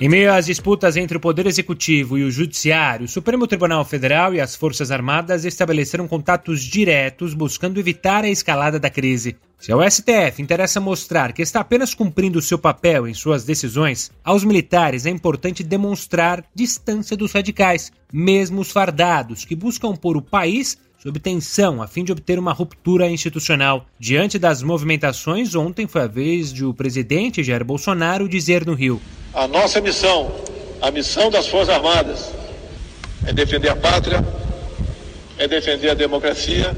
Em meio às disputas entre o Poder Executivo e o Judiciário, o Supremo Tribunal Federal e as Forças Armadas estabeleceram contatos diretos buscando evitar a escalada da crise. Se ao STF interessa mostrar que está apenas cumprindo seu papel em suas decisões, aos militares é importante demonstrar distância dos radicais, mesmo os fardados, que buscam pôr o país sob tensão a fim de obter uma ruptura institucional. Diante das movimentações, ontem foi a vez de o presidente Jair Bolsonaro dizer no Rio: A nossa missão, a missão das Forças Armadas, é defender a pátria, é defender a democracia.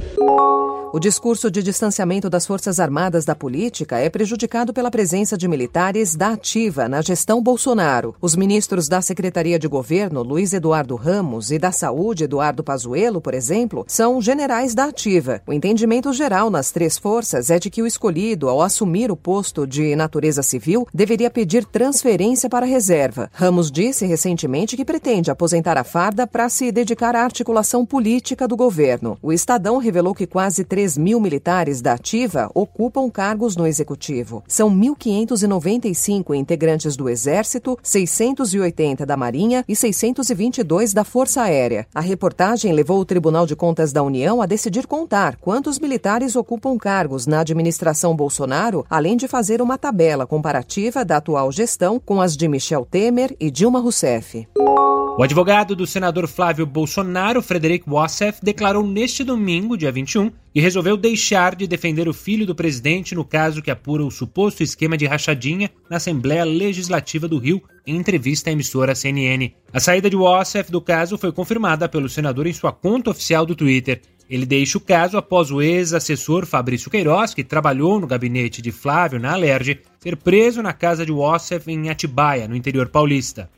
O discurso de distanciamento das Forças Armadas da política é prejudicado pela presença de militares da ativa na gestão Bolsonaro. Os ministros da Secretaria de Governo, Luiz Eduardo Ramos, e da Saúde, Eduardo Pazuello, por exemplo, são generais da ativa. O entendimento geral nas três forças é de que o escolhido, ao assumir o posto de natureza civil, deveria pedir transferência para a reserva. Ramos disse recentemente que pretende aposentar a farda para se dedicar à articulação política do governo. O Estadão revelou que quase 3 mil militares da ativa ocupam cargos no executivo. São 1.595 integrantes do Exército, 680 da Marinha e 622 da Força Aérea. A reportagem levou o Tribunal de Contas da União a decidir contar quantos militares ocupam cargos na administração Bolsonaro, além de fazer uma tabela comparativa da atual gestão com as de Michel Temer e Dilma Rousseff. O advogado do senador Flávio Bolsonaro, Frederic Wassef, declarou neste domingo, dia 21, que resolveu deixar de defender o filho do presidente no caso que apura o suposto esquema de rachadinha na Assembleia Legislativa do Rio, em entrevista à emissora CNN. A saída de Wassef do caso foi confirmada pelo senador em sua conta oficial do Twitter. Ele deixa o caso após o ex-assessor Fabrício Queiroz, que trabalhou no gabinete de Flávio na Alerj, ser preso na casa de Wassef em Atibaia, no interior paulista.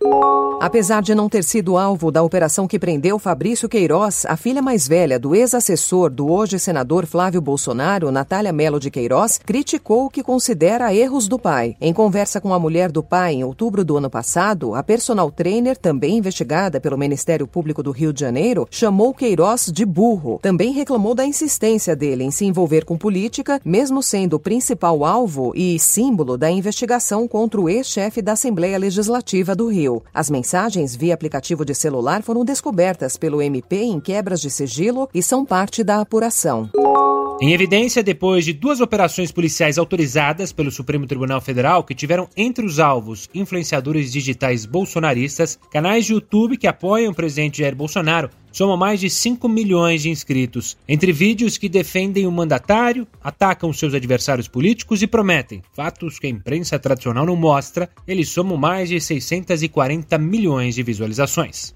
Apesar de não ter sido alvo da operação que prendeu Fabrício Queiroz, a filha mais velha do ex-assessor do hoje senador Flávio Bolsonaro, Natália Melo de Queiroz, criticou o que considera erros do pai. Em conversa com a mulher do pai em outubro do ano passado, a personal trainer, também investigada pelo Ministério Público do Rio de Janeiro, chamou Queiroz de burro. Também reclamou da insistência dele em se envolver com política, mesmo sendo o principal alvo e símbolo da investigação contra o ex-chefe da Assembleia Legislativa do Rio. As mensagens mensagens via aplicativo de celular foram descobertas pelo MP em quebras de sigilo e são parte da apuração. Em evidência, depois de duas operações policiais autorizadas pelo Supremo Tribunal Federal, que tiveram entre os alvos influenciadores digitais bolsonaristas, canais de YouTube que apoiam o presidente Jair Bolsonaro somam mais de 5 milhões de inscritos, entre vídeos que defendem o mandatário, atacam seus adversários políticos e prometem, fatos que a imprensa tradicional não mostra, eles somam mais de 640 milhões de visualizações.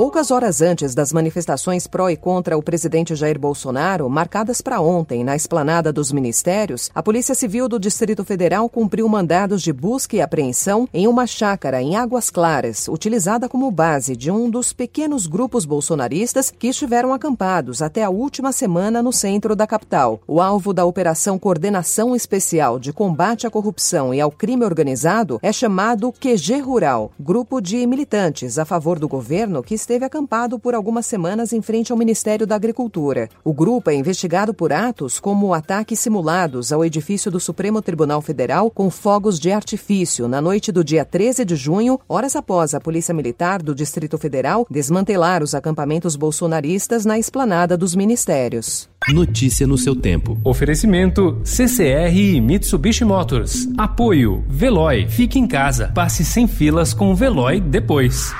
Poucas horas antes das manifestações pró e contra o presidente Jair Bolsonaro, marcadas para ontem na esplanada dos ministérios, a Polícia Civil do Distrito Federal cumpriu mandados de busca e apreensão em uma chácara em Águas Claras, utilizada como base de um dos pequenos grupos bolsonaristas que estiveram acampados até a última semana no centro da capital. O alvo da Operação Coordenação Especial de Combate à Corrupção e ao Crime Organizado é chamado QG Rural, grupo de militantes a favor do governo que esteve acampado por algumas semanas em frente ao Ministério da Agricultura. O grupo é investigado por atos como ataques simulados ao edifício do Supremo Tribunal Federal com fogos de artifício na noite do dia 13 de junho, horas após a Polícia Militar do Distrito Federal desmantelar os acampamentos bolsonaristas na esplanada dos ministérios. Notícia no seu tempo. Oferecimento CCR e Mitsubishi Motors. Apoio Veloy. Fique em casa. Passe sem filas com o Veloy depois.